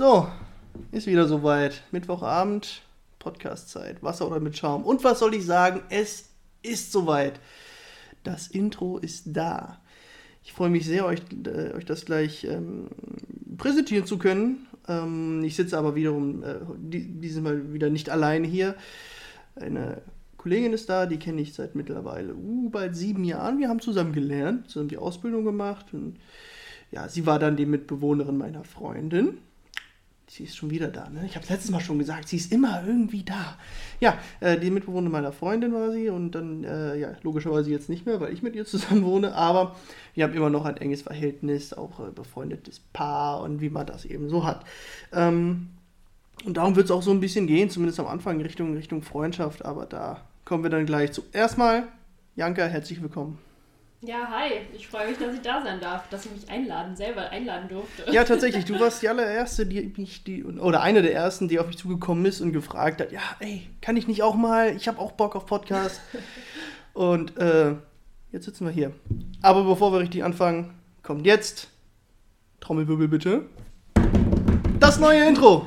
So, ist wieder soweit. Mittwochabend, Podcastzeit, Wasser oder mit Schaum. Und was soll ich sagen? Es ist soweit. Das Intro ist da. Ich freue mich sehr, euch, äh, euch das gleich ähm, präsentieren zu können. Ähm, ich sitze aber wiederum äh, dieses Mal wieder nicht alleine hier. Eine Kollegin ist da, die kenne ich seit mittlerweile uh, bald sieben Jahren. Wir haben zusammen gelernt, zusammen die Ausbildung gemacht. Und ja, sie war dann die Mitbewohnerin meiner Freundin. Sie ist schon wieder da, ne? Ich habe letztes Mal schon gesagt, sie ist immer irgendwie da. Ja, äh, die Mitbewohnerin meiner Freundin war sie und dann, äh, ja, logischerweise jetzt nicht mehr, weil ich mit ihr zusammen wohne, aber wir haben immer noch ein enges Verhältnis, auch äh, befreundetes Paar und wie man das eben so hat. Ähm, und darum wird es auch so ein bisschen gehen, zumindest am Anfang Richtung, Richtung Freundschaft, aber da kommen wir dann gleich zu. Erstmal, Janka, herzlich willkommen. Ja, hi. Ich freue mich, dass ich da sein darf, dass ich mich einladen, selber einladen durfte. Ja, tatsächlich. Du warst die allererste, die mich, die, oder eine der ersten, die auf mich zugekommen ist und gefragt hat, ja, ey, kann ich nicht auch mal? Ich habe auch Bock auf Podcast. und äh, jetzt sitzen wir hier. Aber bevor wir richtig anfangen, kommt jetzt Trommelwirbel bitte. Das neue Intro.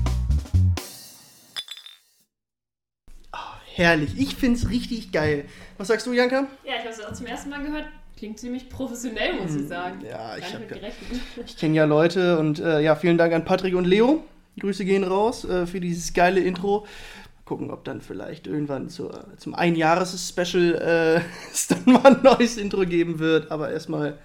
Herrlich. Ich finde es richtig geil. Was sagst du, Janka? Ja, ich habe es auch zum ersten Mal gehört. Klingt ziemlich professionell, muss ich hm, sagen. Ja, ich habe Ich kenne ja Leute und äh, ja, vielen Dank an Patrick und Leo. Grüße gehen raus äh, für dieses geile Intro. Gucken, ob dann vielleicht irgendwann zur, zum Einjahres-Special äh, es dann mal ein neues Intro geben wird. Aber erstmal,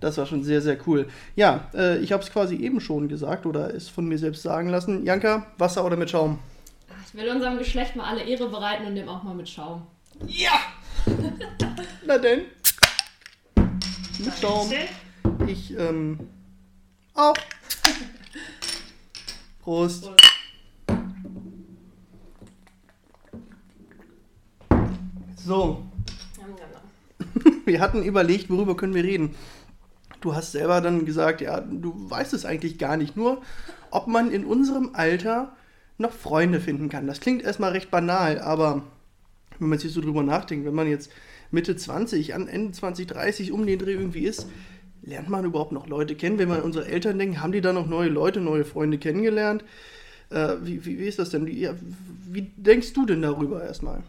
das war schon sehr, sehr cool. Ja, äh, ich habe es quasi eben schon gesagt oder es von mir selbst sagen lassen. Janka, Wasser oder mit Schaum? Ich will unserem Geschlecht mal alle Ehre bereiten und dem auch mal mit Schaum. Ja! Na denn. Mit Schaum. Ich, ähm. Auch. Prost. Prost. So. Wir hatten überlegt, worüber können wir reden. Du hast selber dann gesagt, ja, du weißt es eigentlich gar nicht. Nur, ob man in unserem Alter noch Freunde finden kann. Das klingt erstmal recht banal, aber wenn man sich so drüber nachdenkt, wenn man jetzt Mitte 20, an Ende 20, 30 um den Dreh irgendwie ist, lernt man überhaupt noch Leute kennen? Wenn man an unsere Eltern denkt, haben die da noch neue Leute, neue Freunde kennengelernt? Äh, wie, wie, wie, ist das denn? Wie, wie denkst du denn darüber erstmal?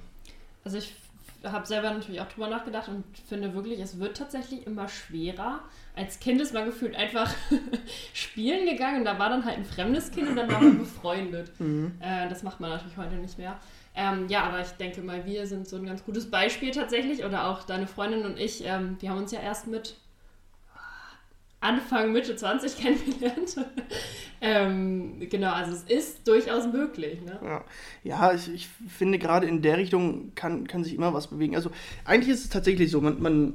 Also ich habe selber natürlich auch drüber nachgedacht und finde wirklich, es wird tatsächlich immer schwerer. Als Kind ist man gefühlt einfach spielen gegangen und da war dann halt ein fremdes Kind und dann war man befreundet. Mhm. Äh, das macht man natürlich heute nicht mehr. Ähm, ja, aber ich denke mal, wir sind so ein ganz gutes Beispiel tatsächlich oder auch deine Freundin und ich. Ähm, wir haben uns ja erst mit Anfang, Mitte 20 kennengelernt. ähm, genau, also es ist durchaus möglich. Ne? Ja, ja ich, ich, finde gerade in der Richtung kann, kann sich immer was bewegen. Also eigentlich ist es tatsächlich so, man, man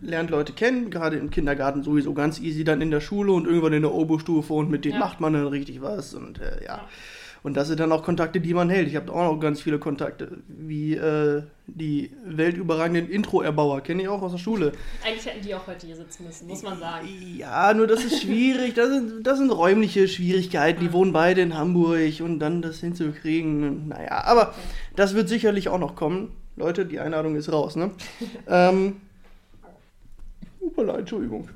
lernt Leute kennen, gerade im Kindergarten sowieso ganz easy, dann in der Schule und irgendwann in der Oberstufe und mit denen ja. macht man dann richtig was und äh, ja. ja. Und das sind dann auch Kontakte, die man hält. Ich habe auch noch ganz viele Kontakte, wie äh, die weltüberragenden Intro-Erbauer, kenne ich auch aus der Schule. Eigentlich hätten die auch heute hier sitzen müssen, muss man sagen. Ja, nur das ist schwierig. Das sind, das sind räumliche Schwierigkeiten. Die wohnen beide in Hamburg und dann das hinzukriegen. Naja, aber okay. das wird sicherlich auch noch kommen. Leute, die Einladung ist raus, ne? ähm, Upala, Entschuldigung.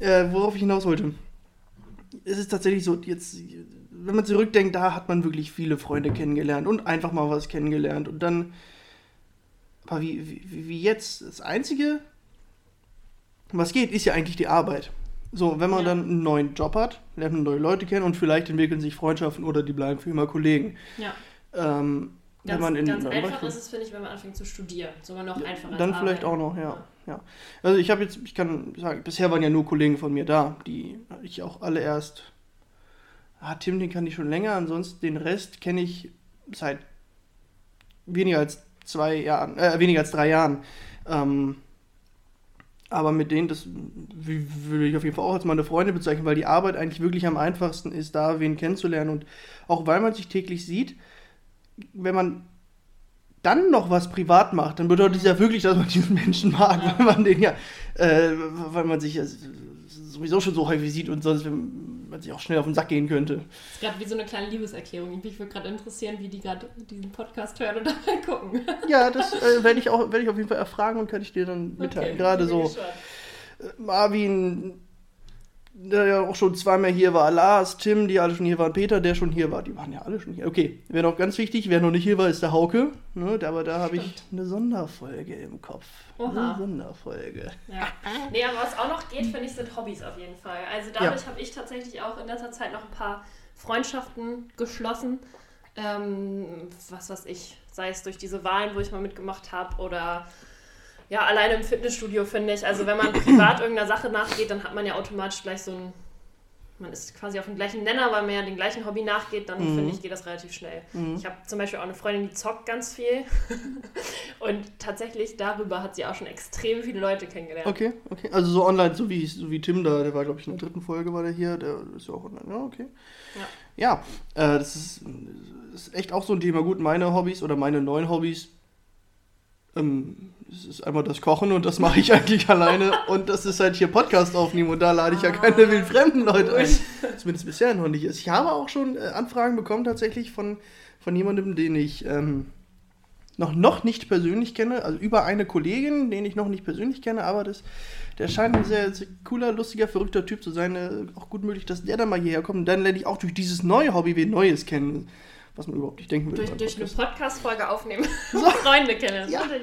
Äh, worauf ich hinaus wollte. Es ist tatsächlich so, jetzt wenn man zurückdenkt, da hat man wirklich viele Freunde kennengelernt und einfach mal was kennengelernt. Und dann, aber wie, wie, wie jetzt, das Einzige, was geht, ist ja eigentlich die Arbeit. So, wenn man ja. dann einen neuen Job hat, lernt man neue Leute kennen und vielleicht entwickeln sich Freundschaften oder die bleiben für immer Kollegen. Ja. Ähm, ganz, wenn man in, ganz einfach ist es, finde ich, wenn man anfängt zu studieren. Sogar noch einfacher. Dann vielleicht auch noch, ja. ja. Also ich habe jetzt, ich kann sagen, bisher waren ja nur Kollegen von mir da, die ich auch alle erst ah, Tim, den kann ich schon länger, ansonsten den Rest kenne ich seit weniger als zwei Jahren, äh, weniger als drei Jahren. Ähm, Aber mit denen, das würde ich auf jeden Fall auch als meine Freunde bezeichnen, weil die Arbeit eigentlich wirklich am einfachsten ist, da wen kennenzulernen. Und auch weil man sich täglich sieht, wenn man dann noch was privat macht, dann bedeutet es ja wirklich, dass man diesen Menschen mag, Ja. weil man den ja, äh, weil man sich ja sowieso schon so häufig sieht und sonst man sich auch schnell auf den Sack gehen könnte. Das ist gerade wie so eine kleine Liebeserklärung. Mich würde gerade interessieren, wie die gerade diesen Podcast hören und dabei gucken. Ja, das äh, werde ich auch werde ich auf jeden Fall erfragen und kann ich dir dann mitteilen. Okay, Gerade so gespannt. Marvin, der ja auch schon zweimal hier war, Lars, Tim, die alle schon hier waren, Peter, der schon hier war, die waren ja alle schon hier. Okay, wer noch ganz wichtig, wer noch nicht hier war, ist der Hauke. Ne, aber da habe ich eine Sonderfolge im Kopf. Oha. Eine Sonderfolge. Ja. Nee, aber was auch noch geht, finde ich, sind Hobbys auf jeden Fall. Also dadurch habe ich tatsächlich auch in letzter Zeit noch ein paar Freundschaften geschlossen. Ähm, was weiß ich, sei es durch diese Wahlen, wo ich mal mitgemacht habe oder ja, alleine im Fitnessstudio finde ich. Also wenn man privat irgendeiner Sache nachgeht, dann hat man ja automatisch gleich so ein, man ist quasi auf dem gleichen Nenner, weil man ja dem gleichen Hobby nachgeht, dann Mhm. finde ich, geht das relativ schnell. Mhm. Ich habe zum Beispiel auch eine Freundin, die zockt ganz viel. Und tatsächlich darüber hat sie auch schon extrem viele Leute kennengelernt. Okay, okay. Also so online, so wie, so wie Tim da, der war, glaube ich, in der dritten Folge war der hier, der ist ja auch online. Ja, okay. Ja, äh, das ist, das ist echt auch so ein Thema. Gut, meine Hobbys oder meine neuen Hobbys, ähm, es ist einmal das Kochen und das mache ich eigentlich alleine und das ist halt hier Podcast aufnehmen und da lade ich ja keine Ah, wildfremden Leute ein. Zumindest bisher noch nicht. Ich habe auch schon äh, Anfragen bekommen tatsächlich von, von jemandem, den ich ähm, noch, noch nicht persönlich kenne, also über eine Kollegin, den ich noch nicht persönlich kenne, aber das, der scheint ein sehr, sehr cooler, lustiger, verrückter Typ zu sein. Äh, auch gut möglich, dass der dann mal hierher kommt und dann lerne ich auch durch dieses neue Hobby wen Neues kennen, was man überhaupt nicht denken würde. Durch, durch eine Podcast. Podcast-Folge aufnehmen. Freunde kennen. Ja. Das.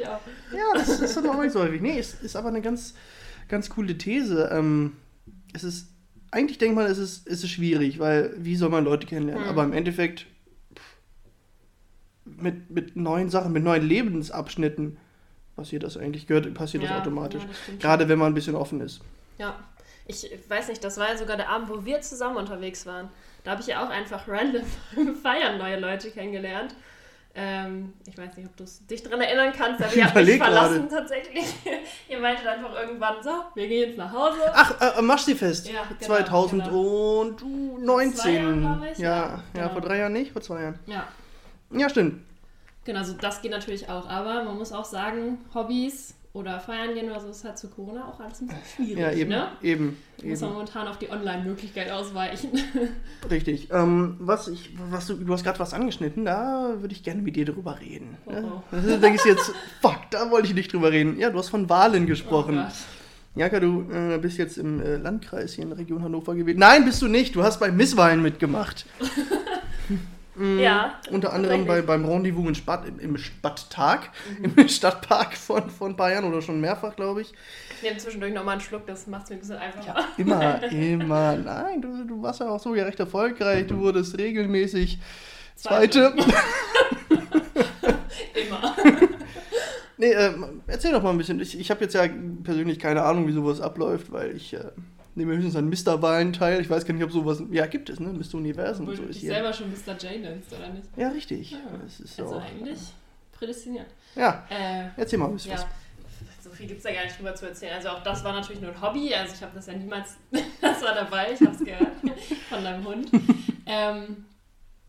Ja, das ist dann auch nicht so häufig. Nee, es ist aber eine ganz, ganz coole These. Ähm, es ist, eigentlich denkt man, es ist, es ist schwierig, weil wie soll man Leute kennenlernen? Hm. Aber im Endeffekt pff, mit, mit neuen Sachen, mit neuen Lebensabschnitten passiert das eigentlich, gehört, passiert das Ja, automatisch. ja, das Gerade wenn man ein bisschen offen ist. Ja, ich weiß nicht, das war ja sogar der Abend, wo wir zusammen unterwegs waren. Da habe ich ja auch einfach random Feiern neue Leute kennengelernt. Ähm, ich weiß nicht, ob du dich daran erinnern kannst, aber ihr habt mich Überleg verlassen tatsächlich. ihr meintet einfach irgendwann, so, wir gehen jetzt nach Hause. Ach, äh, Maschsee-Fest Ja, genau, 2019. Vor zwei Jahren, ich, ja, ja, ja, genau. vor drei Jahren nicht, vor zwei Jahren. Ja, Ja, stimmt. genau, also das geht natürlich auch. Aber man muss auch sagen, Hobbys oder feiern gehen oder so ist halt zu Corona auch alles ein bisschen schwierig. Ja, eben, Ne? eben, Muss man momentan auf die Online-Möglichkeit ausweichen. Richtig. Ähm, was ich, was du, du hast gerade was angeschnitten, da würde ich gerne mit dir drüber reden. Oh, Ja, oh. Da denke ich jetzt, fuck, da wollte ich nicht drüber reden. Ja, du hast von Wahlen gesprochen. Oh. Jaka, du äh, bist jetzt im äh, Landkreis hier in der Region Hannover gewesen. Nein, bist du nicht. Du hast bei Misswahlen mitgemacht. Mm, Ja, Unter anderem bei, beim Rendezvous in Spatt, im, Stadttag, Mhm. im Stadtpark von, von Bayern oder schon mehrfach, glaube ich. Ich nehme zwischendurch nochmal einen Schluck, das macht es mir ein bisschen einfacher. Immer, immer. Nein, du, du warst ja auch so ja recht erfolgreich. Du wurdest regelmäßig Zweite. Immer. Nee, ähm, erzähl doch mal ein bisschen. Ich, ich habe jetzt ja persönlich keine Ahnung, wie sowas abläuft, weil ich äh, nehme höchstens an Mr-Wahlen teil. Ich weiß gar nicht, ob sowas. Ja, gibt es, ne? Mr. Universum Obwohl und so du ist dich hier. selber schon Mr. J nennst, oder nicht? Ja, richtig. Ja. Das ist so. Also eigentlich prädestiniert. Ja, Äh, erzähl mal ein bisschen ja. was. So viel gibt es da gar nicht drüber zu erzählen. Also auch das war natürlich nur ein Hobby. Also ich habe das ja niemals, das war dabei, ich habe es gehört von deinem Hund. Ähm,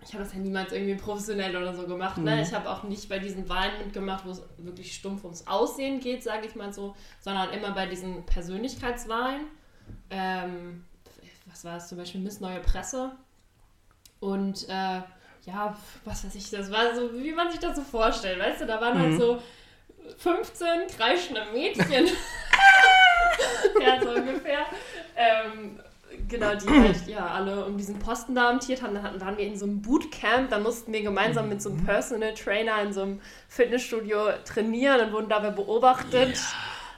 ich habe das ja niemals irgendwie professionell oder so gemacht. Ne? Mhm. Ich habe auch nicht bei diesen Wahlen mitgemacht, wo es wirklich stumpf ums Aussehen geht, sage ich mal so, sondern immer bei diesen Persönlichkeitswahlen. Ähm, was war das zum Beispiel? Miss Neue Presse. Und äh, ja, was weiß ich, das war so, wie man sich das so vorstellt, weißt du, da waren halt Mhm. so 15 kreischende Mädchen. ja, so ungefähr. Ähm, genau, die halt ja alle um diesen Posten da amtiert haben. Dann hatten, waren wir in so einem Bootcamp, da mussten wir gemeinsam mit so einem Personal Trainer in so einem Fitnessstudio trainieren und wurden dabei beobachtet.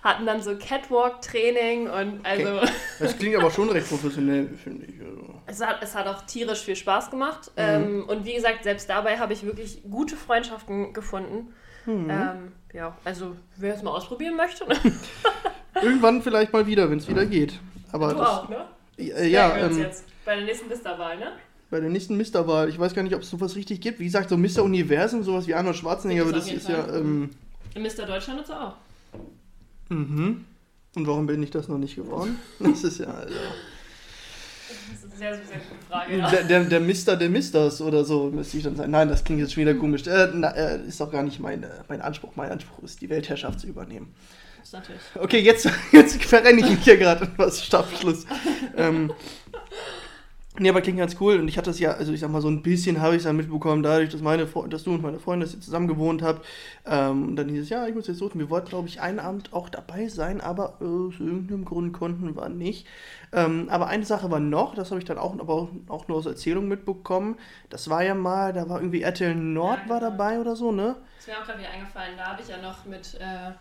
Hatten dann so Catwalk-Training und also Das klingt aber schon recht professionell, finde ich. Also. es, hat, es hat auch tierisch viel Spaß gemacht. Ähm, und wie gesagt, selbst dabei habe ich wirklich gute Freundschaften gefunden. Mhm. Ähm, ja, also wer es mal ausprobieren möchte, ne? Irgendwann vielleicht mal wieder, wenn es wieder geht. Aber du das, auch, ne? Äh, ja, uns ähm, bei der nächsten Listerwahl, ne? bei der nächsten Mr-Wahl, ich weiß gar nicht, ob es sowas richtig gibt. Wie gesagt, so Mr. Universum, sowas wie Arnold Schwarzenegger, aber das ist jeden ja. Fall. Ähm, Mr. Deutschland ist er auch. Mhm. Und warum bin ich das noch nicht geworden? Das ist ja, also. Das ist eine sehr, sehr gute Frage. Ja. Der, der, der Mister der Misters oder so müsste ich dann sein. Nein, das klingt jetzt schon wieder komisch. Äh, na, äh, ist doch gar nicht mein, äh, mein Anspruch. Mein Anspruch ist, die Weltherrschaft zu übernehmen. Das ist natürlich. Okay, jetzt, jetzt verrenne ich mich hier gerade was Stabschluss. ähm, nee, aber klingt ganz cool. Und ich hatte es ja, also ich sag mal, so ein bisschen habe ich es dann mitbekommen, dadurch, dass, meine, dass du und meine Freundin dass ihr zusammen gewohnt habt. Ähm, und dann hieß es, ja, ich muss jetzt suchen. Wir wollten, glaube ich, einen Abend auch dabei sein, aber äh, aus irgendeinem Grund konnten wir nicht. Ähm, aber eine Sache war noch, das habe ich dann auch, aber auch, nur aus Erzählung mitbekommen. Das war ja mal, da war irgendwie RTL Nord Ja, war dabei oder so, ne? Ist mir auch gerade wieder eingefallen, da habe ich ja noch mit äh,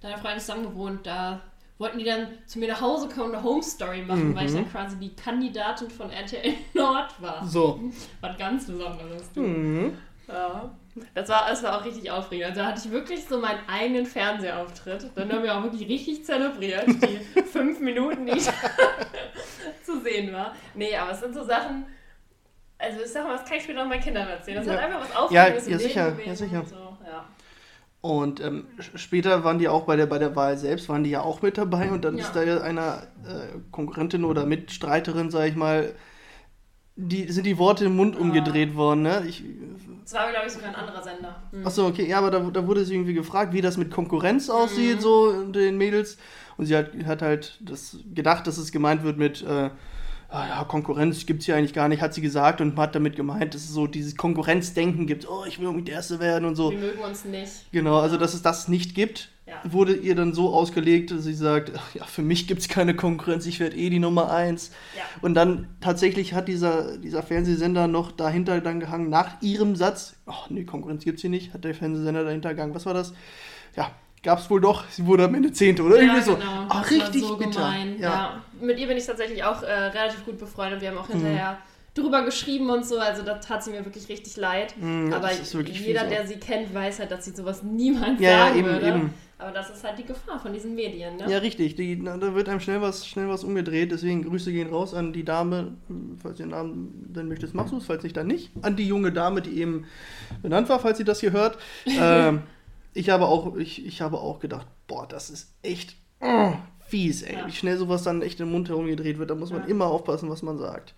deiner Freundin zusammen gewohnt. Da wollten die dann zu mir nach Hause kommen und eine Home Story machen, weil ich Mhm. dann quasi die Kandidatin von RTL Nord war. So. Was ganz Besonderes. Mhm. Ja. Das war, das war auch richtig aufregend. Also da hatte ich wirklich so meinen eigenen Fernsehauftritt. Dann haben wir auch wirklich richtig zelebriert, die fünf Minuten, die ich zu sehen war. Nee, aber es sind so Sachen, also ich sag mal, das kann ich später noch meinen Kindern erzählen. Das Ja. hat einfach was Aufregendes Ja, ja, sicher, ja, sicher. So. Ja. Und ähm, später waren die auch bei der, bei der Wahl selbst, waren die ja auch mit dabei und dann Ja. ist da ja einer äh, Konkurrentin oder Mitstreiterin, sag ich mal, die sind die Worte im Mund Ah. umgedreht worden, ne? Ich, Das war, glaube ich, sogar ein anderer Sender. Hm. achso, okay, ja, aber da, da wurde sie irgendwie gefragt, wie das mit Konkurrenz Mhm. aussieht, so unter den Mädels. Und sie hat, hat halt das gedacht, dass es gemeint wird mit, äh, ah ja, Konkurrenz gibt es hier eigentlich gar nicht, hat sie gesagt und hat damit gemeint, dass es so dieses Konkurrenzdenken gibt, oh, ich will unbedingt der Erste werden und so. Wir mögen uns nicht. Genau, also dass es das nicht gibt, Ja. wurde ihr dann so ausgelegt, dass sie sagt, ja, für mich gibt es keine Konkurrenz, ich werde eh die Nummer eins. Ja. Und dann tatsächlich hat dieser, dieser Fernsehsender noch dahinter dann gehangen, nach ihrem Satz, ach nee, Konkurrenz gibt's hier nicht, hat der Fernsehsender dahinter gegangen. Was war das? Ja, gab's wohl doch, sie wurde am Ende Zehnte oder irgendwie so. Genau. Ach, Das richtig so bitter. gemein. Ja. Ja. Mit ihr bin ich tatsächlich auch äh, relativ gut befreundet. Wir haben Mhm. auch hinterher drüber geschrieben und so. Also da tat sie mir wirklich richtig leid. Ja, Aber jeder, auch. der sie kennt, weiß halt, dass sie sowas niemals Ja, ja, sagen eben, würde. eben. Aber das ist halt die Gefahr von diesen Medien, ne? Ja, richtig. Die, na, da wird einem schnell was, schnell was umgedreht. Deswegen Grüße gehen raus an die Dame, falls ihr den Namen dann möchtest, machst du es, falls nicht, dann nicht. An die junge Dame, die eben benannt war, falls sie das hier hört. ähm, ich, habe auch, ich, ich habe auch gedacht, boah, das ist echt oh, fies, ey. Ja. Wie schnell sowas dann echt im Mund herumgedreht wird. Da muss man Ja. immer aufpassen, was man sagt.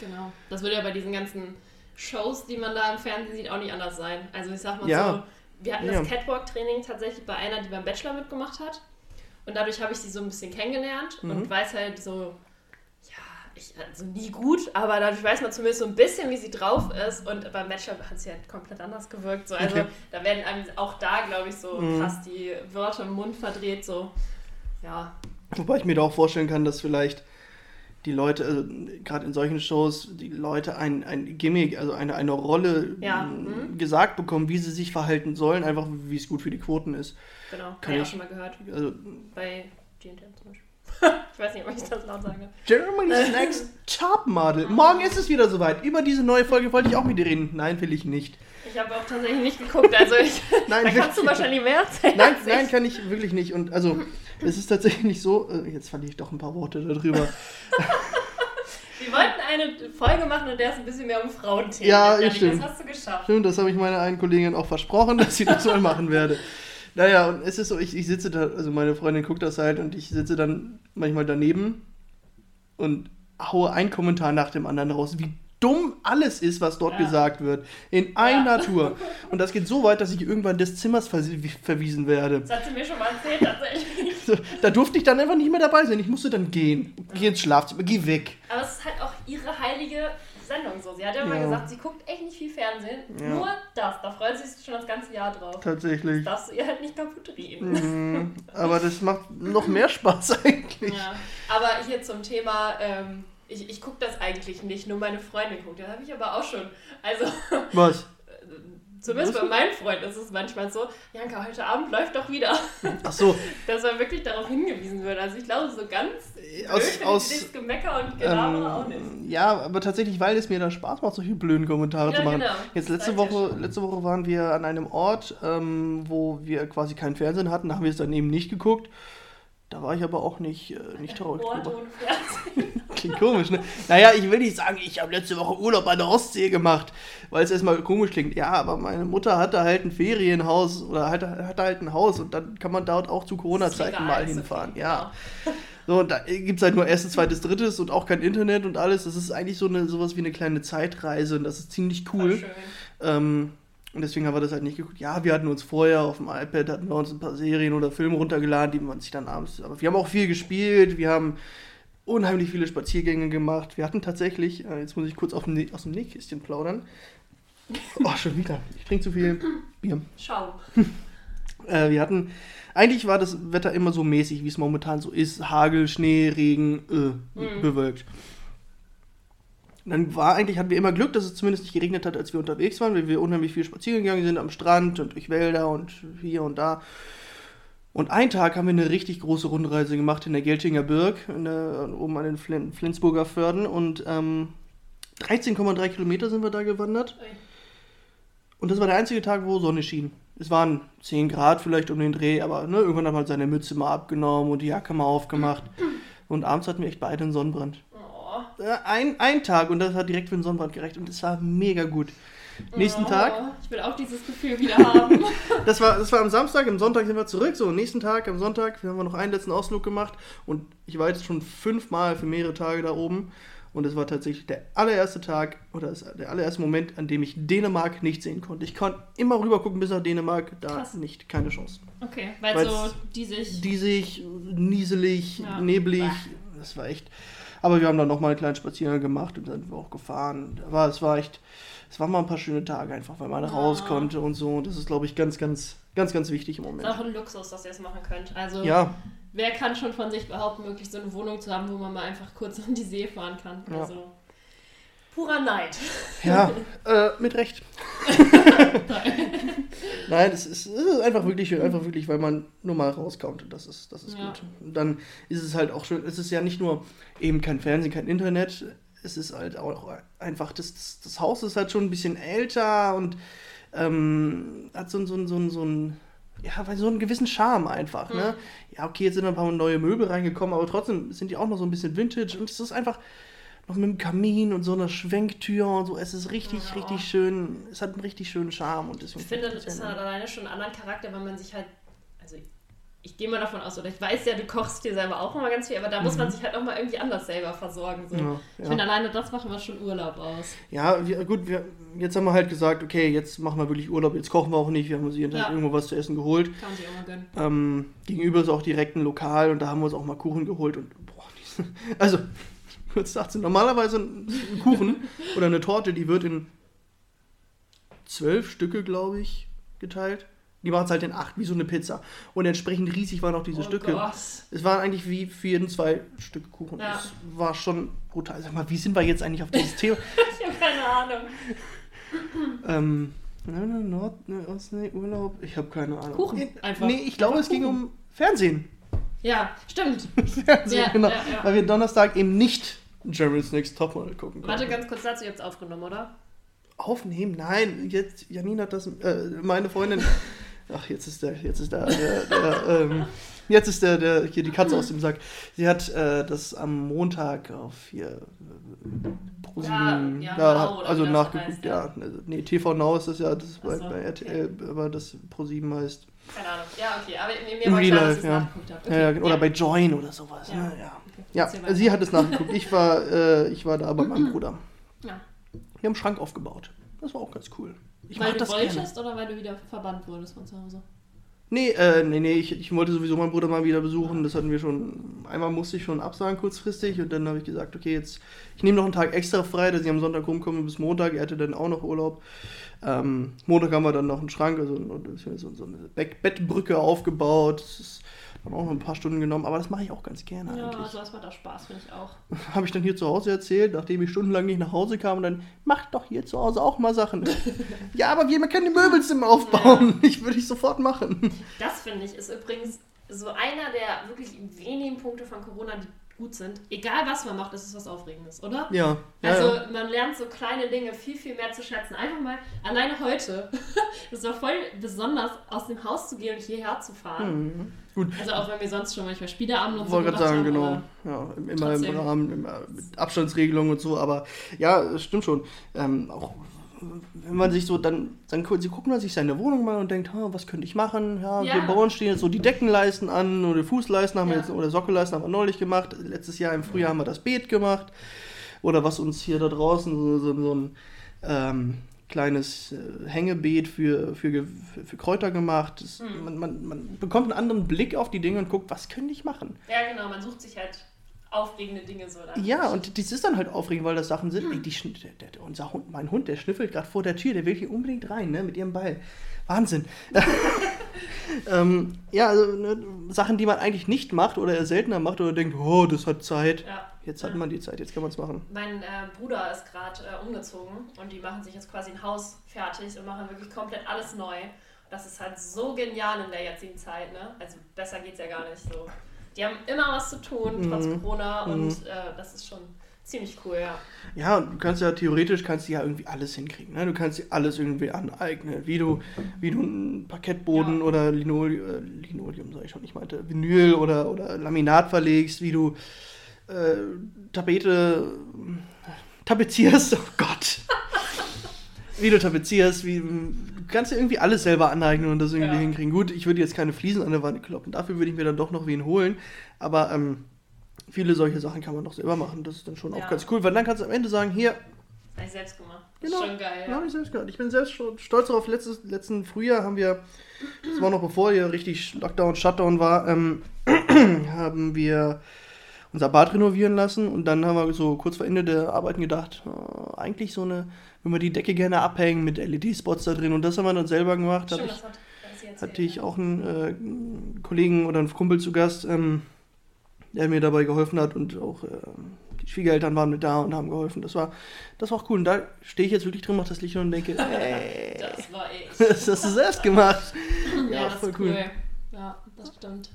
Genau. Das würde ja bei diesen ganzen Shows, die man da im Fernsehen sieht, auch nicht anders sein. Also ich sag mal Ja. so, wir hatten Ja. das Catwalk-Training tatsächlich bei einer, die beim Bachelor mitgemacht hat. Und dadurch habe ich sie so ein bisschen kennengelernt Mhm. und weiß halt so, ich, also nie gut, aber dadurch weiß man zumindest so ein bisschen, wie sie drauf ist. Und beim Bachelor hat sie halt komplett anders gewirkt. So. Also Okay. da werden einem auch da, glaube ich, so Mhm. krass die Wörter im Mund verdreht. So, ja, Wobei ich mir da auch vorstellen kann, dass vielleicht die Leute, also gerade in solchen Shows, die Leute ein, ein Gimmick, also eine, eine Rolle Ja, mh, mhm. gesagt bekommen, wie sie sich verhalten sollen, einfach wie es gut für die Quoten ist. genau. Kann ich auch schon mal gehört. Also Bei GNTM zum Beispiel. Ich weiß nicht, ob ich das laut sage. Germany's Next Top Model. Morgen ist es wieder soweit. Über diese neue Folge wollte ich auch mit dir reden. Nein, will ich nicht. Ich habe auch tatsächlich nicht geguckt, also ich, Nein, da kannst du wahrscheinlich mehr erzählen. Nein, nein, kann ich wirklich nicht. Und also, es ist tatsächlich so, äh, jetzt verliere ich doch ein paar Worte darüber. Wir wollten eine Folge machen, in der es ein bisschen mehr um Frauenthemen Ja, geht. Janik, stimmt. Das hast du geschafft. Stimmt, das habe ich meiner einen Kollegin auch versprochen, dass sie das mal machen werde. Naja, und es ist so, ich, ich sitze da, also meine Freundin guckt das halt und ich sitze dann manchmal daneben und haue einen Kommentar nach dem anderen raus, wie dumm alles ist, was dort Ja. gesagt wird. In einer Tour. Und das geht so weit, dass ich irgendwann des Zimmers versi- verwiesen werde. Das hat sie mir schon mal erzählt, tatsächlich. So, da durfte ich dann einfach nicht mehr dabei sein. Ich musste dann gehen. Geh ins Schlafzimmer, geh weg. Aber es ist halt auch ihre heilige. Sie hat ja immer Ja. gesagt, sie guckt echt nicht viel Fernsehen. Ja. Nur das. Da freut sie sich schon das ganze Jahr drauf. Tatsächlich. Das darfst du ihr halt nicht kaputt reden. Mhm. Aber das macht noch mehr Spaß eigentlich. Ja. Aber hier zum Thema, ähm, ich, ich gucke das eigentlich nicht, nur meine Freundin guckt. Das habe ich aber auch schon. Also, Was? Zumindest bei meinen Freunden ist es manchmal so, Janka, heute Abend läuft doch wieder. Ach so, Dass man wirklich darauf hingewiesen wird. Also ich glaube, so ganz aus, finde aus dieses Gemecker und Gelaber auch nicht. ähm, ja, aber tatsächlich, weil es mir dann Spaß macht, solche blöden Kommentare Ja, zu machen. genau. Jetzt letzte Woche, letzte Woche waren wir an einem Ort, ähm, wo wir quasi keinen Fernsehen hatten, da haben wir es dann eben nicht geguckt. Da war ich aber auch nicht, äh, nicht traurig. Klingt komisch, ne? Naja, ich will nicht sagen, ich habe letzte Woche Urlaub an der Ostsee gemacht, weil es erstmal komisch klingt. Ja, aber meine Mutter hatte halt ein Ferienhaus oder hatte, hatte halt ein Haus und dann kann man dort auch zu Corona-Zeiten mal hinfahren. genau. Ja. So, und da gibt es halt nur erstes, zweites, drittes und auch kein Internet und alles. Das ist eigentlich so eine, sowas wie eine kleine Zeitreise und das ist ziemlich cool. schön. Ähm, und deswegen haben wir das halt nicht geguckt. Ja, wir hatten uns vorher auf dem iPad, hatten wir uns ein paar Serien oder Filme runtergeladen, die man sich dann abends. Aber wir haben auch viel gespielt, wir haben unheimlich viele Spaziergänge gemacht. Wir hatten tatsächlich, äh, jetzt muss ich kurz auf dem, aus dem Nähkästchen plaudern. Oh, schon wieder. Ich trinke zu viel Bier. Schau. Äh, wir hatten, eigentlich war das Wetter immer so mäßig, wie es momentan so ist. Hagel, Schnee, Regen, äh, Mhm. bewölkt. Dann war eigentlich, hatten wir immer Glück, dass es zumindest nicht geregnet hat, als wir unterwegs waren, weil wir unheimlich viel spazieren gegangen sind am Strand und durch Wälder und hier und da. Und einen Tag haben wir eine richtig große Rundreise gemacht in der Geltinger Birk, der, oben an den Flin Flensburger Förden. Und ähm, 13,3 Kilometer sind wir da gewandert. Und das war der einzige Tag, wo Sonne schien. Es waren 10 Grad vielleicht um den Dreh, aber ne, irgendwann hat man seine Mütze mal abgenommen und die Jacke mal aufgemacht. Und abends hatten wir echt beide einen Sonnenbrand. Äh, ein, ein Tag und das hat direkt für den Sonnenbrand gereicht und es war mega gut. Nächsten oh. Tag, Ich will auch dieses Gefühl wieder haben. das war, das war am Samstag, am Sonntag sind wir zurück. So, nächsten Tag, am Sonntag, wir haben noch einen letzten Ausflug gemacht und ich war jetzt schon fünfmal für mehrere Tage da oben. Und es war tatsächlich der allererste Tag oder der allererste Moment, an dem ich Dänemark nicht sehen konnte. Ich konnte immer rüber gucken bis nach Dänemark, da Krass. nicht, keine Chance. Okay, weil Weil's so die sich. Diesig, nieselig, Ja. neblig, das war echt. Aber wir haben dann nochmal einen kleinen Spaziergang gemacht und dann sind wir auch gefahren. Aber es war echt, es waren mal ein paar schöne Tage einfach, weil man Ja. raus konnte und so. Und das ist, glaube ich, ganz, ganz, ganz, ganz wichtig im ist Moment. auch ein Luxus, dass ihr es machen könnt. Also, Ja, wer kann schon von sich behaupten, wirklich so eine Wohnung zu haben, wo man mal einfach kurz an die See fahren kann? Ja. Also, purer Neid. ja, äh, mit Recht. Nein, es ist, es ist einfach wirklich schön, einfach wirklich, weil man nur mal rauskommt und das ist, das ist Ja. gut. Und dann ist es halt auch schön, es ist ja nicht nur eben kein Fernsehen, kein Internet, es ist halt auch einfach, das, das, das Haus ist halt schon ein bisschen älter und ähm, hat so, ein- so, ein- so, ein- so ein, ja, weil so einen gewissen Charme einfach, ne? Ja, okay, jetzt sind ein paar neue Möbel reingekommen, aber trotzdem sind die auch noch so ein bisschen Vintage und es ist einfach noch mit dem Kamin und so einer Schwenktür und so, es ist richtig, Ja. richtig schön, es hat einen richtig schönen Charme und deswegen Ich finde, das ja hat alleine schon einen anderen Charakter, weil man sich halt. Also, ich gehe mal davon aus, oder ich weiß ja, du kochst dir selber auch immer ganz viel, aber da muss man sich halt auch mal irgendwie anders selber versorgen. So. Mhm. Ja, Ich ja. finde, alleine das machen wir schon Urlaub aus. Ja, wir, gut, wir, jetzt haben wir halt gesagt, okay, jetzt machen wir wirklich Urlaub, jetzt kochen wir auch nicht, wir haben uns jeden Tag Ja. irgendwo was zu essen geholt. Kann man sich auch mal gönnen. Ähm, gegenüber ist auch direkt ein Lokal und da haben wir uns auch mal Kuchen geholt und boah, also, kurz dazu, normalerweise ein Kuchen oder eine Torte, die wird in zwölf Stücke, glaube ich, geteilt. Die machen es halt in acht, wie so eine Pizza. Und entsprechend riesig waren auch diese oh Stücke. Gott. Es waren eigentlich wie für jeden zwei Stücke Kuchen. Ja. Das war schon brutal. Sag mal, wie sind wir jetzt eigentlich auf dieses Thema? Ich habe keine Ahnung. Ähm, Nord, Ostsee, Urlaub, ich habe keine Ahnung. Kuchen, einfach. Nee, ich glaube, es ging um Fernsehen. Ja, stimmt. Fernsehen, Ja, genau. ja, ja. Weil wir Donnerstag eben nicht Germany's Next Topmodel gucken Warte konnten. ganz kurz dazu, ihr habt es aufgenommen, oder? Aufnehmen? Nein, jetzt, Janine hat das, äh, meine Freundin, ach, jetzt ist der, jetzt ist der, der, der ähm, jetzt ist der, der, hier die Katze aus dem Sack. Sie hat äh, das am Montag auf hier, äh, ProSieben, Ja, ja, da, Now oder also nachgeguckt, heißt, ja. ja. Also, Nee, TV Now ist das ja, das ist bei, so, bei RTL, aber das ProSieben heißt. Keine Ahnung. Ja, okay, aber mir, war klar, dass es ja. nachgeguckt habt. Ja, ja, Okay, oder bei Join oder sowas. Ja. Ne? Ja, Okay, ja sie hat es nachgeguckt. Ich war, äh, ich war da bei meinem Bruder. Ja. Wir haben einen Schrank aufgebaut. Das war auch ganz cool. Ich weil du das wolltest gerne. oder weil du wieder verbannt wurdest von zu Hause? Nee, äh, nee, nee, ich, ich wollte sowieso meinen Bruder mal wieder besuchen. Das hatten wir schon, einmal musste ich schon absagen kurzfristig und dann habe ich gesagt, okay, jetzt, ich nehme noch einen Tag extra frei, dass ich am Sonntag rumkomme bis Montag. Er hatte dann auch noch Urlaub. Ähm, Montag haben wir dann noch einen Schrank, also so, so eine Bettbrücke aufgebaut. Das ist dann auch noch ein paar Stunden genommen, aber das mache ich auch ganz gerne Ja, eigentlich. sowas macht auch Spaß, finde ich auch. habe ich dann hier zu Hause erzählt, nachdem ich stundenlang nicht nach Hause kam und dann, mach doch hier zu Hause auch mal Sachen. ja, aber wir können die Möbelzimmer aufbauen. Ich würde ich sofort machen. Das finde ich ist übrigens so einer der wirklich wenigen Punkte von Corona, die gut sind. Egal was man macht, ist es was Aufregendes, oder? Ja. ja Also ja. man lernt so kleine Dinge viel, viel mehr zu schätzen. Einfach mal, alleine heute, das war voll besonders, aus dem Haus zu gehen und hierher zu fahren. Mhm. Gut. Also auch wenn wir sonst schon manchmal Spieleabend und Ich so wollte gerade sagen, haben. genau. Ja, immer Trotzdem. im Rahmen, immer mit Abstandsregelungen und so, aber ja, es stimmt schon. Ähm, auch wenn man sich so dann, dann sie guckt man sich seine Wohnung mal und denkt, ha, was könnte ich machen? Ja, Ja. wir uns stehen jetzt so die Deckenleisten an oder Fußleisten haben wir Ja. jetzt oder Sockelleisten haben wir neulich gemacht. Letztes Jahr im Frühjahr haben wir das Beet gemacht. Oder was uns hier da draußen so, so, so ein ähm, kleines äh, Hängebeet für, für, für, Kräuter gemacht. Das, Hm. man, man, man bekommt einen anderen Blick auf die Dinge und guckt, was könnte ich machen? Ja, genau, man sucht sich halt aufregende Dinge so. Dann. Ja, und das ist dann halt aufregend, weil das Sachen sind. Ey, die, der, der, unser Hund, mein Hund, der schnüffelt gerade vor der Tür, der will hier unbedingt rein, ne, mit ihrem Ball. Wahnsinn. ähm, ja, also ne, Sachen, die man eigentlich nicht macht oder seltener macht oder denkt, oh, das hat Zeit. Ja. Jetzt hat man die Zeit, jetzt kann man es machen. Mein äh, Bruder ist gerade äh, umgezogen und die machen sich jetzt quasi ein Haus fertig und machen wirklich komplett alles neu. Das ist halt so genial in der jetzigen Zeit, ne? Also besser geht's ja gar nicht so. Die haben immer was zu tun, trotz Mhm. Corona Mhm. und äh, das ist schon ziemlich cool, ja. Ja, und du kannst ja theoretisch kannst du ja irgendwie alles hinkriegen. Ne? Du kannst dir alles irgendwie aneignen. Wie du, wie du einen Parkettboden Ja. oder Linol, äh, Linoleum, sag ich schon, ich meinte Vinyl oder, oder Laminat verlegst, wie du äh, Tapete äh, tapezierst, oh Gott. wie du tapezierst, wie du kannst dir irgendwie alles selber aneignen und das irgendwie Ja. hinkriegen. Gut, ich würde jetzt keine Fliesen an der Wand kloppen, dafür würde ich mir dann doch noch wen holen, aber ähm, viele solche Sachen kann man doch selber machen. Das ist dann schon auch Ja. ganz cool, weil dann kannst du am Ende sagen, hier, Das habe ich selbst gemacht. Das Genau. ist schon geil, ja. habe ich selbst. Ich bin selbst schon stolz darauf. Letztes, letzten Frühjahr haben wir, das war noch bevor hier richtig Lockdown, Shutdown war, ähm, haben wir unser Bad renovieren lassen und dann haben wir so kurz vor Ende der Arbeiten gedacht, äh, eigentlich so eine, wenn wir die Decke gerne abhängen mit LED-Spots da drin und das haben wir dann selber gemacht. Stimmt, ich, hat, erzählt, hatte ich auch einen äh, Kollegen oder einen Kumpel zu Gast, ähm, der mir dabei geholfen hat und auch ähm, die Schwiegereltern waren mit da und haben geholfen. Das war, das war auch cool. Und da stehe ich jetzt wirklich drin, mache das Licht und denke, ey, Das war ich. das hast du selbst gemacht. Ja, Ja, das voll ist cool. cool. Ja, das stimmt.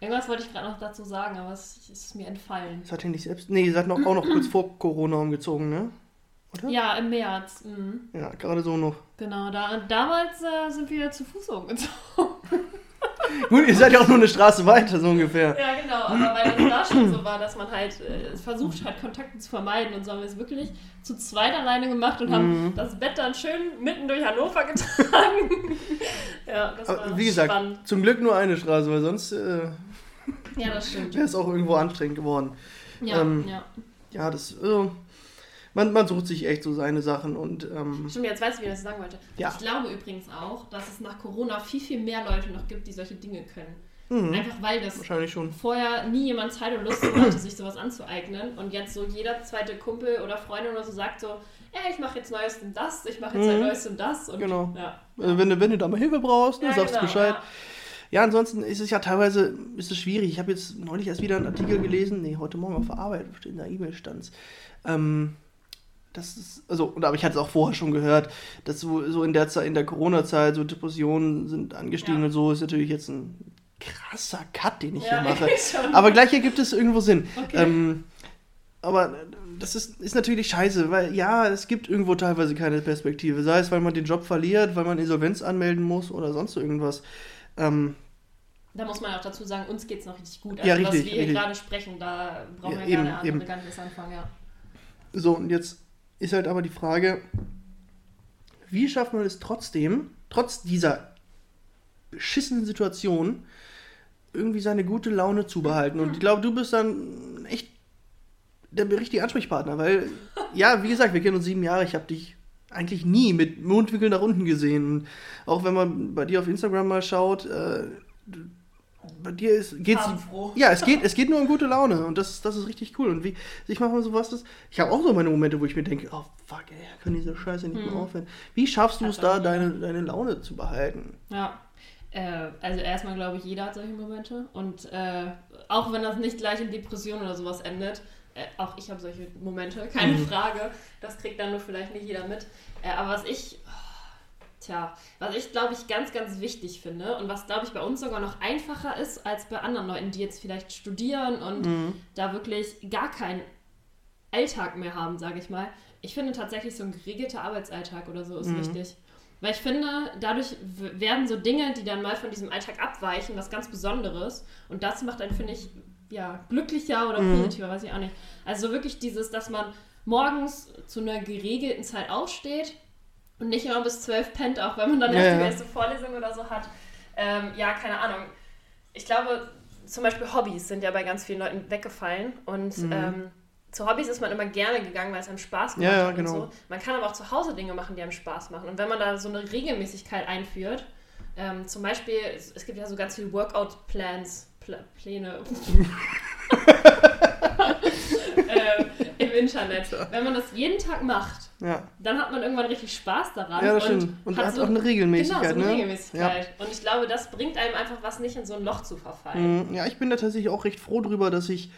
Irgendwas wollte ich gerade noch dazu sagen, aber es ist mir entfallen. Das hat ihr nicht selbst. Nee, ihr seid noch, auch noch kurz vor Corona umgezogen, ne? Oder? Ja, im März. Mhm. Ja, gerade so noch. Genau, da, und damals äh, sind wir zu Fuß umgezogen. Gut, ihr seid ja auch nur eine Straße weiter, so ungefähr. Ja, genau, aber weil es da schon so war, dass man halt äh, versucht hat, Kontakte zu vermeiden und so haben wir es wirklich zu zweit alleine gemacht und haben Mhm. das Bett dann schön mitten durch Hannover getragen. ja, das war Aber wie gesagt, spannend. zum Glück nur eine Straße, weil sonst äh, Ja, das stimmt. wäre es auch irgendwo anstrengend geworden. Ja, ähm, ja. Ja, das. Äh, man, man sucht sich echt so seine Sachen und. Ähm, Stimmt, jetzt weißt du, wie ich das sagen wollte. Ja. Ich glaube übrigens auch, dass es nach Corona viel, viel mehr Leute noch gibt, die solche Dinge können. mhm, Einfach weil das wahrscheinlich schon. vorher nie jemand Zeit und Lust hatte, sich sowas anzueignen. Und jetzt so jeder zweite Kumpel oder Freundin oder so sagt so, ja, ich mache jetzt Neues und das, ich mache jetzt Mhm. ein Neues und das. Und, Genau. Ja. Äh, wenn, du, wenn du da mal Hilfe brauchst, ne, Ja, sagst genau, Bescheid. ja. Ja, ansonsten ist es ja teilweise ist es schwierig. Ich habe jetzt neulich erst wieder einen Artikel gelesen, nee, heute Morgen auf der Arbeit, in der E-Mail stand ähm, das ist, also, und, aber ich hatte es auch vorher schon gehört, dass so, so in der Zeit, in der Corona-Zeit so Depressionen sind angestiegen Ja. und so, ist natürlich jetzt ein krasser Cut, den ich Ja, hier mache. schon. Aber gleich ergibt es irgendwo Sinn. Okay. Ähm, aber das ist, ist natürlich scheiße, weil ja, es gibt irgendwo teilweise keine Perspektive. Sei es, weil man den Job verliert, weil man Insolvenz anmelden muss oder sonst irgendwas. Ähm, Da muss man auch dazu sagen, uns geht es noch richtig gut. Ja, Also, was richtig, wir hier gerade sprechen, da brauchen Ja, wir eben, gar, nicht, anfangen. Ja. so, und jetzt ist halt aber die Frage, wie schafft man es trotzdem, trotz dieser beschissenen Situation, irgendwie seine gute Laune zu behalten? Und ich glaube, du bist dann echt der richtige Ansprechpartner, weil, ja, wie gesagt, wir kennen uns sieben Jahre, ich habe dich eigentlich nie mit Mundwinkeln nach unten gesehen. Auch wenn man bei dir auf Instagram mal schaut, äh, bei dir ist, geht's, Farbenfroh. ja, es geht, es geht nur um gute Laune und das, das ist richtig cool. Und wie, ich mache mal sowas, das, ich habe auch so meine Momente, wo ich mir denke, oh fuck, ey, kann diese Scheiße nicht mehr Hm. aufhören. Wie schaffst du es da, nie. deine, deine Laune zu behalten? Ja. Äh, also erstmal glaube ich, jeder hat solche Momente. Und äh, auch wenn das nicht gleich in Depression oder sowas endet, äh, auch ich habe solche Momente, keine Mhm. Frage. Das kriegt dann nur vielleicht nicht jeder mit. Äh, aber was ich Tja, was ich glaube ich ganz, ganz wichtig finde und was glaube ich bei uns sogar noch einfacher ist als bei anderen Leuten, die jetzt vielleicht studieren und Mhm. da wirklich gar keinen Alltag mehr haben, sage ich mal. Ich finde tatsächlich so ein geregelter Arbeitsalltag oder so ist Mhm. wichtig. Weil ich finde, dadurch werden so Dinge, die dann mal von diesem Alltag abweichen, was ganz Besonderes. Und das macht einen, finde ich, ja, glücklicher oder Mhm. positiver, weiß ich auch nicht. Also wirklich dieses, dass man morgens zu einer geregelten Zeit aufsteht und nicht immer bis zwölf pennt, auch wenn man dann Ja, erst die erste Vorlesung oder so hat. Ähm, ja, keine Ahnung. Ich glaube, zum Beispiel Hobbys sind ja bei ganz vielen Leuten weggefallen. Und Mhm. ähm, zu Hobbys ist man immer gerne gegangen, weil es einem Spaß gemacht Ja, ja, hat genau. und so. Man kann aber auch zu Hause Dinge machen, die einem Spaß machen. Und wenn man da so eine Regelmäßigkeit einführt, ähm, zum Beispiel, es, es gibt ja so ganz viele Workout-Plans, Pl Pläne. ähm, Im Internet. Wenn man das jeden Tag macht, Ja, dann hat man irgendwann richtig Spaß daran. ja das stimmt. Und hat hat so, auch eine Regelmäßigkeit, genau, so eine ne? Regelmäßigkeit. Und ich glaube, das bringt einem einfach was nicht in so ein Loch zu verfallen. Mhm. Ja, ich bin da tatsächlich auch recht froh drüber, dass ich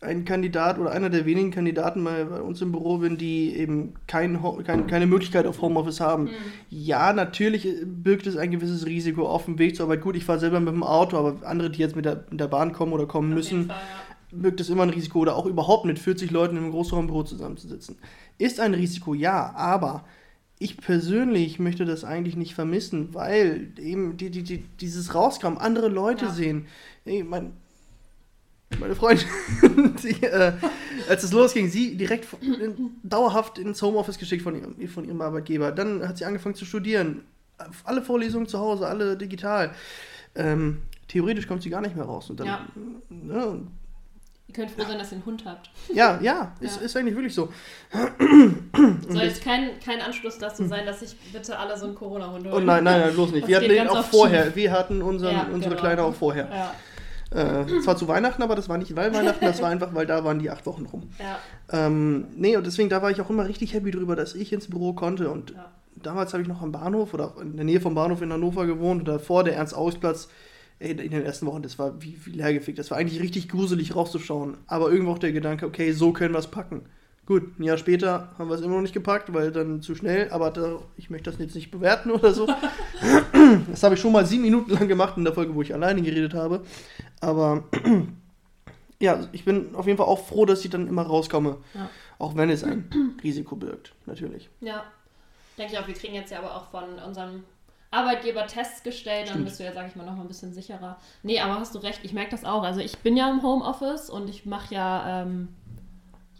ein Kandidat oder einer der wenigen Kandidaten bei, bei uns im Büro bin, die eben kein, kein, keine Möglichkeit auf Homeoffice haben. Mhm. Ja, natürlich äh, birgt es ein gewisses Risiko auf dem Weg zur Arbeit. Gut, ich fahre selber mit dem Auto, aber andere, die jetzt mit der, mit der Bahn kommen oder kommen Auf müssen, Fall, ja. Birgt es immer ein Risiko oder auch überhaupt mit 40 Leuten in einem Großraumbüro zusammenzusitzen. Ist ein Risiko, ja, aber ich persönlich möchte das eigentlich nicht vermissen, weil eben die, die, die, dieses Rauskommen, andere Leute Ja. sehen. Ey, mein, meine Freundin, die, äh, als es losging, sie direkt in, dauerhaft ins Homeoffice geschickt von ihrem, von ihrem Arbeitgeber. Dann hat sie angefangen zu studieren. Alle Vorlesungen zu Hause, alle digital. Ähm, theoretisch kommt sie gar nicht mehr raus. Und dann, Ja. ne, Ihr könnt froh sein, dass ihr einen Hund habt. ja, ja, ist, Ja. ist eigentlich wirklich so. Soll jetzt kein, kein Anschluss dazu sein, dass sich bitte alle so einen Corona-Hund holen. Oh nein, nein, nein, bloß nicht. Das Wir hatten den auch vorher. schief. Wir hatten unseren, Ja, unsere genau. Kleine auch vorher. Ja, Äh, zwar zu Weihnachten, aber das war nicht weil Weihnachten, das war einfach, weil da waren die acht Wochen rum. ja, Ähm, nee, und deswegen, da war ich auch immer richtig happy drüber, dass ich ins Büro konnte. Und ja. damals habe ich noch am Bahnhof oder in der Nähe vom Bahnhof in Hannover gewohnt und davor der Ernst-Augs-Platz. Ey, in den ersten Wochen, das war wie, wie leergefickt. Das war eigentlich richtig gruselig rauszuschauen. Aber irgendwo auch der Gedanke, okay, so können wir es packen. Gut, ein Jahr später haben wir es immer noch nicht gepackt, weil dann zu schnell. Aber da, ich möchte das jetzt nicht bewerten oder so. das habe ich schon mal sieben Minuten lang gemacht in der Folge, wo ich alleine geredet habe. Aber ja, ich bin auf jeden Fall auch froh, dass ich dann immer rauskomme. Ja. Auch wenn es ein Risiko birgt, natürlich. ja. Denke ich auch, wir kriegen jetzt ja aber auch von unserem Arbeitgeber Tests gestellt, dann Stimmt. bist du ja, sag ich mal, noch mal ein bisschen sicherer. Nee, aber hast du recht, ich merke das auch. Also ich bin ja im Homeoffice und ich mache ja, ähm,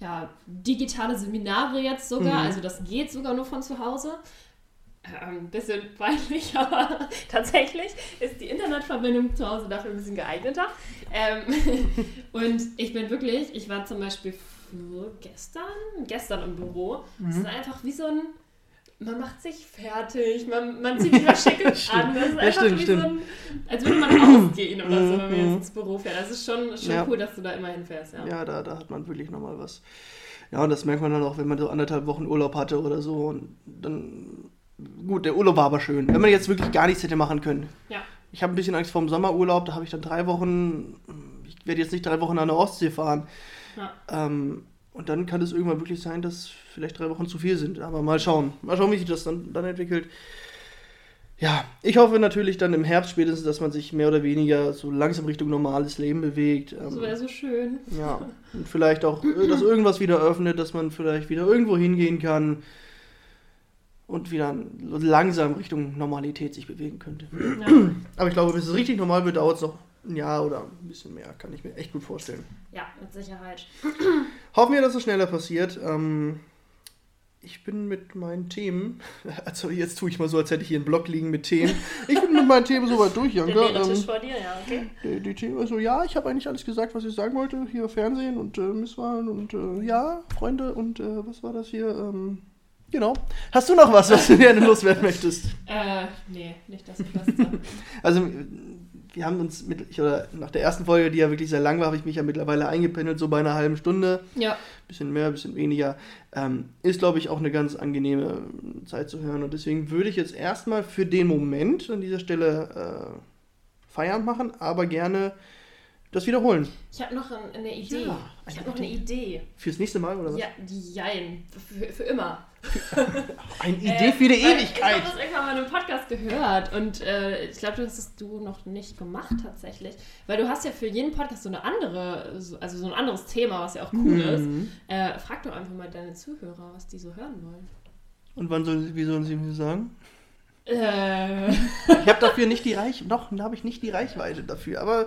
ja digitale Seminare jetzt sogar. Mhm. Also das geht sogar nur von zu Hause. Ähm, Ein bisschen peinlich, aber tatsächlich ist die Internetverbindung zu Hause dafür ein bisschen geeigneter. Ähm, und ich bin wirklich, ich war zum Beispiel gestern, gestern im Büro. Es Mhm. ist einfach wie so ein, man macht sich fertig, man, man zieht Schickes Stimmt. an. Das ist Ja, einfach stimmt, wie stimmt. so ein, als würde man ausgehen oder so, wenn man Mhm. jetzt ins Büro fährt. Das ist schon, schon Ja. cool, dass du da immer hinfährst, ja. Ja, da, da hat man wirklich nochmal was. Ja, und das merkt man dann auch, wenn man so anderthalb Wochen Urlaub hatte oder so. Und dann. Gut, der Urlaub war aber schön. Wenn man jetzt wirklich gar nichts hätte machen können. Ja. Ich habe ein bisschen Angst vor dem Sommerurlaub, da habe ich dann drei Wochen. Ich werde jetzt nicht drei Wochen an der Ostsee fahren. Ja. Ähm, und dann kann es irgendwann wirklich sein, dass vielleicht drei Wochen zu viel sind. Aber mal schauen. Mal schauen, wie sich das dann, dann entwickelt. Ja, ich hoffe natürlich dann im Herbst spätestens, dass man sich mehr oder weniger so langsam Richtung normales Leben bewegt. Ähm, Das wäre so schön. ja, und vielleicht auch, äh, dass irgendwas wieder öffnet, dass man vielleicht wieder irgendwo hingehen kann und wieder langsam Richtung Normalität sich bewegen könnte. Ja, Aber ich glaube, bis es richtig normal wird, dauert es noch ein Jahr oder ein bisschen mehr, kann ich mir echt gut vorstellen. ja mit Sicherheit. Hoffen wir, dass es schneller passiert. Ähm, ich bin mit meinen Themen, also jetzt tue ich mal so, als hätte ich hier einen Blog liegen mit Themen. Ich bin mit meinen Themen soweit durch, Der Janka. Tisch Ähm, vor dir, ja, okay. die, die Themen, also ja, ich habe eigentlich alles gesagt, was ich sagen wollte. Hier Fernsehen und äh, Misswahlen und äh, ja, Freunde und äh, was war das hier? Ähm, genau. Hast du noch was, was du gerne loswerden möchtest? Äh, nee, nicht das Beste. Also, wir haben uns mit, ich, oder nach der ersten Folge, die ja wirklich sehr lang war, habe ich mich ja mittlerweile eingependelt, so bei einer halben Stunde. ja, Bisschen mehr, bisschen weniger. Ähm, ist, glaube ich, auch eine ganz angenehme Zeit zu hören. Und deswegen würde ich jetzt erstmal für den Moment an dieser Stelle äh, Feierabend machen, aber gerne das wiederholen. ich habe noch ein, eine Idee. Ja, ich eine habe noch eine Idee. Fürs nächste Mal, oder was? Ja, die Jein. Für, für immer. Eine Idee für die Ewigkeit. Ich habe das irgendwann mal in einem Podcast gehört und äh, ich glaube, das hast du noch nicht gemacht tatsächlich. Weil du hast ja für jeden Podcast so eine andere, so- also so ein anderes Thema, was ja auch cool ist. Mhm. Äh, frag doch einfach mal deine Zuhörer, was die so hören wollen. Und wann sollen, wie sollen sie mir sagen? Äh, Ich habe dafür nicht die Reich, noch habe ich nicht die Reichweite dafür. Aber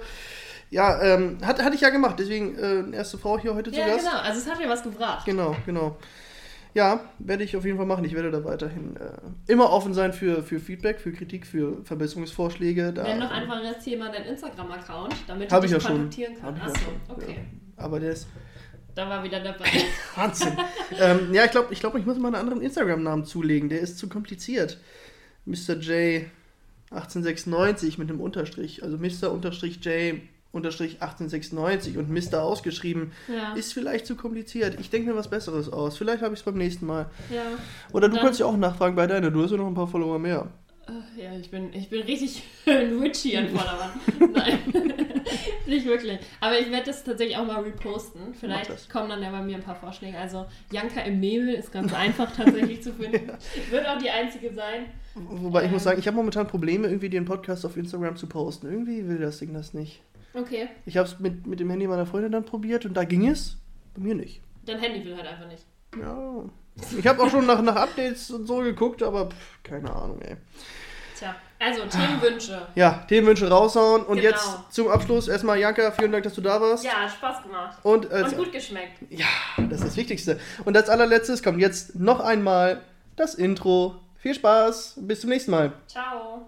ja, ähm, hat, hatte ich ja gemacht. Deswegen äh, erste Frau hier heute zu ja, Gast. genau. Also es hat mir was gebracht. Genau, genau. Ja, werde ich auf jeden Fall machen. Ich werde da weiterhin äh, immer offen sein für, für Feedback, für Kritik, für Verbesserungsvorschläge. Da, Nenn doch einfach jetzt hier mal deinen Instagram-Account, damit du ich dich ja kontaktieren kannst. ja Achso, okay. Ja. Aber der ist Da war wieder dabei. Wahnsinn. ähm, ja, ich glaube, ich, glaub, ich muss mal einen anderen Instagram-Namen zulegen. Der ist zu kompliziert. Mr. J 1896 mit einem Unterstrich. Also Mr. Unterstrich J 1896 und Mr. ausgeschrieben. Ja. Ist vielleicht zu kompliziert. Ich denke mir was Besseres aus. Vielleicht habe ich es beim nächsten Mal. ja. Oder du Dann- kannst ja auch nachfragen bei deiner. Du hast ja noch ein paar Follower mehr. Äh, Ja, ich bin, ich bin richtig witchy an Vordermann. Nein, nicht wirklich. Aber ich werde das tatsächlich auch mal reposten. Vielleicht kommen dann ja bei mir ein paar Vorschläge. Also Janka im Nebel ist ganz einfach tatsächlich zu finden. Wird auch die einzige sein. Wobei ich muss Ähm. sagen, ich habe momentan Probleme, irgendwie den Podcast auf Instagram zu posten. Irgendwie will das Ding das nicht. Okay, Ich habe es mit, mit dem Handy meiner Freundin dann probiert und da ging es. Bei mir nicht. dein Handy will halt einfach nicht. Ja. Ich habe auch schon nach, nach Updates und so geguckt, aber pff, keine Ahnung, ey. Tja, also Themenwünsche. Ja, Themenwünsche raushauen und Genau. jetzt zum Abschluss erstmal Janka, vielen Dank, dass du da warst. Ja, hat Spaß gemacht. Und, als, Und gut geschmeckt. ja, das ist das Wichtigste. Und als allerletztes kommt jetzt noch einmal das Intro. Viel Spaß, bis zum nächsten Mal. Ciao.